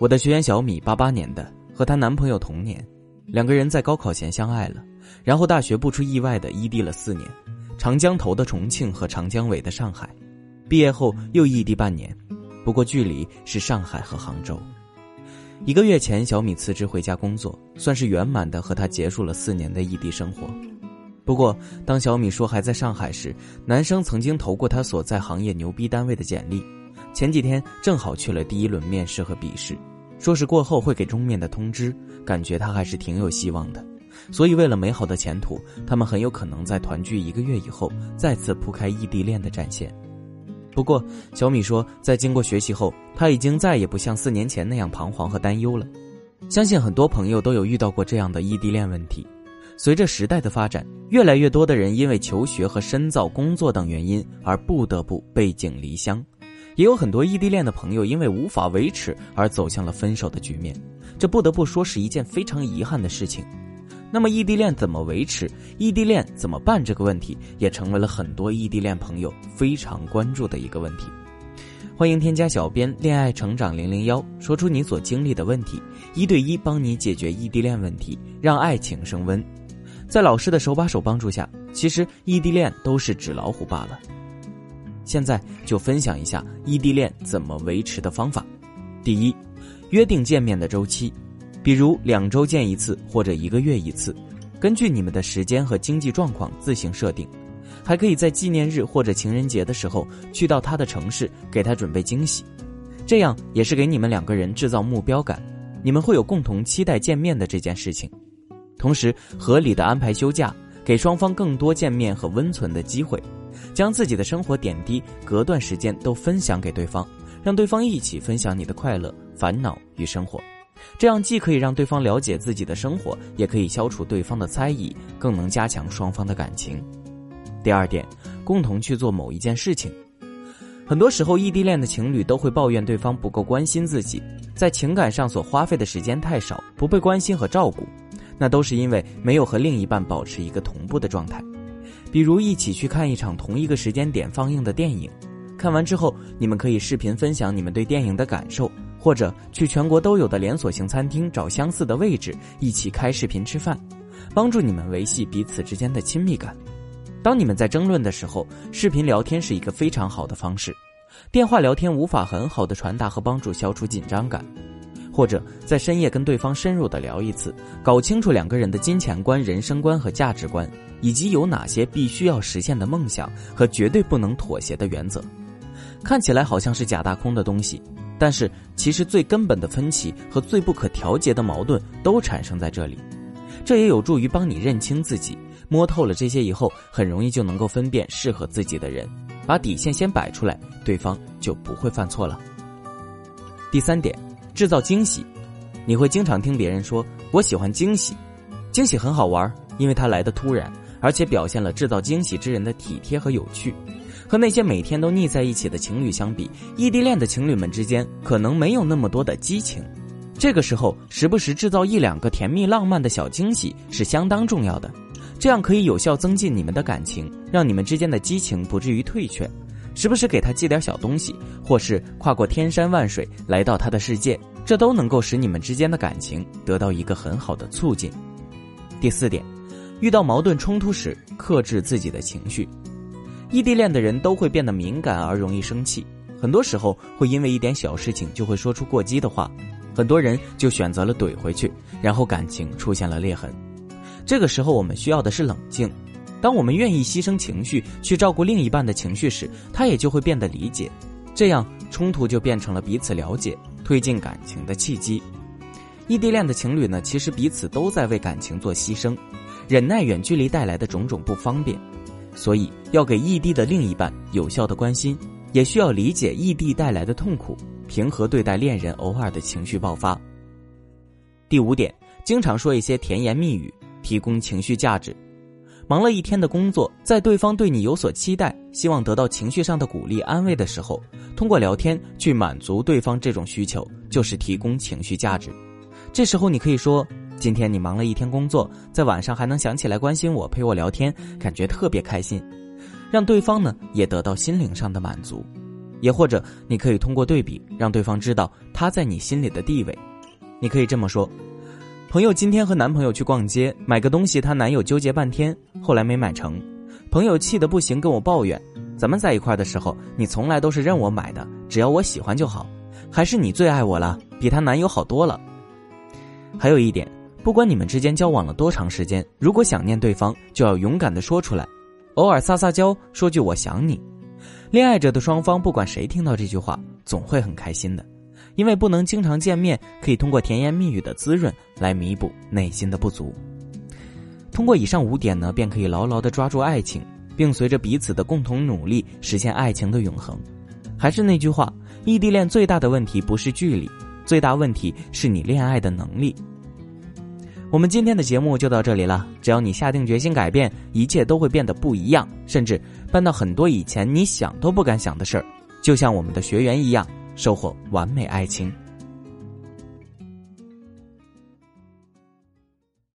我的学员小米，八八年的，和她男朋友同年，两个人在高考前相爱了，然后大学不出意外的异地了四年，长江头的重庆和长江尾的上海，毕业后又异地半年，不过距离是上海和杭州。一个月前，小米辞职回家工作，算是圆满的和他结束了四年的异地生活。不过，当小米说还在上海时，男生曾经投过他所在行业牛逼单位的简历，前几天正好去了第一轮面试和笔试。说是过后会给终面的通知，感觉他还是挺有希望的，所以为了美好的前途，他们很有可能在团聚一个月以后再次铺开异地恋的战线。不过小米说，在经过学习后，他已经再也不像四年前那样彷徨和担忧了。相信很多朋友都有遇到过这样的异地恋问题。随着时代的发展，越来越多的人因为求学和深造、工作等原因而不得不背井离乡。也有很多异地恋的朋友因为无法维持而走向了分手的局面，这不得不说是一件非常遗憾的事情。那么异地恋怎么维持？异地恋怎么办？这个问题也成为了很多异地恋朋友非常关注的一个问题。欢迎添加小编恋爱成长零零幺，说出你所经历的问题，一对一帮你解决异地恋问题，让爱情升温。在老师的手把手帮助下，其实异地恋都是纸老虎罢了。现在就分享一下异地恋怎么维持的方法。第一，约定见面的周期，比如两周见一次或者一个月一次，根据你们的时间和经济状况自行设定。还可以在纪念日或者情人节的时候去到他的城市给他准备惊喜，这样也是给你们两个人制造目标感，你们会有共同期待见面的这件事情。同时，合理的安排休假，给双方更多见面和温存的机会。将自己的生活点滴隔段时间都分享给对方，让对方一起分享你的快乐、烦恼与生活，这样既可以让对方了解自己的生活，也可以消除对方的猜疑，更能加强双方的感情。第二点，共同去做某一件事情。很多时候，异地恋的情侣都会抱怨对方不够关心自己，在情感上所花费的时间太少，不被关心和照顾，那都是因为没有和另一半保持一个同步的状态。比如一起去看一场同一个时间点放映的电影，看完之后你们可以视频分享你们对电影的感受，或者去全国都有的连锁型餐厅找相似的位置一起开视频吃饭，帮助你们维系彼此之间的亲密感。当你们在争论的时候，视频聊天是一个非常好的方式，电话聊天无法很好的传达和帮助消除紧张感。或者在深夜跟对方深入的聊一次，搞清楚两个人的金钱观、人生观和价值观，以及有哪些必须要实现的梦想和绝对不能妥协的原则。看起来好像是假大空的东西，但是其实最根本的分歧和最不可调节的矛盾都产生在这里。这也有助于帮你认清自己，摸透了这些以后，很容易就能够分辨适合自己的人，把底线先摆出来，对方就不会犯错了。第三点。制造惊喜，你会经常听别人说：“我喜欢惊喜，惊喜很好玩，因为它来的突然，而且表现了制造惊喜之人的体贴和有趣。”和那些每天都腻在一起的情侣相比，异地恋的情侣们之间可能没有那么多的激情。这个时候，时不时制造一两个甜蜜浪漫的小惊喜是相当重要的，这样可以有效增进你们的感情，让你们之间的激情不至于退却。时不时给他寄点小东西，或是跨过天山万水来到他的世界，这都能够使你们之间的感情得到一个很好的促进。第四点，遇到矛盾冲突时克制自己的情绪。异地恋的人都会变得敏感而容易生气，很多时候会因为一点小事情就会说出过激的话，很多人就选择了怼回去，然后感情出现了裂痕。这个时候我们需要的是冷静。当我们愿意牺牲情绪去照顾另一半的情绪时，他也就会变得理解，这样冲突就变成了彼此了解、推进感情的契机。异地恋的情侣呢，其实彼此都在为感情做牺牲，忍耐远距离带来的种种不方便，所以要给异地的另一半有效的关心，也需要理解异地带来的痛苦，平和对待恋人偶尔的情绪爆发。第五点，经常说一些甜言蜜语，提供情绪价值。忙了一天的工作，在对方对你有所期待，希望得到情绪上的鼓励安慰的时候，通过聊天去满足对方这种需求，就是提供情绪价值。这时候你可以说：“今天你忙了一天工作，在晚上还能想起来关心我，陪我聊天，感觉特别开心。”让对方呢也得到心灵上的满足。也或者你可以通过对比让对方知道他在你心里的地位。你可以这么说：朋友今天和男朋友去逛街，买个东西，她男友纠结半天，后来没买成。朋友气得不行，跟我抱怨：咱们在一块的时候，你从来都是任我买的，只要我喜欢就好。还是你最爱我了，比她男友好多了。还有一点，不管你们之间交往了多长时间，如果想念对方，就要勇敢的说出来，偶尔撒撒娇，说句我想你。恋爱着的双方，不管谁听到这句话，总会很开心的，因为不能经常见面，可以通过甜言蜜语的滋润来弥补内心的不足。通过以上五点呢，便可以牢牢的抓住爱情，并随着彼此的共同努力，实现爱情的永恒。还是那句话，异地恋最大的问题不是距离，最大问题是你恋爱的能力。我们今天的节目就到这里了。只要你下定决心改变，一切都会变得不一样，甚至办到很多以前你想都不敢想的事儿，就像我们的学员一样，收获完美爱情。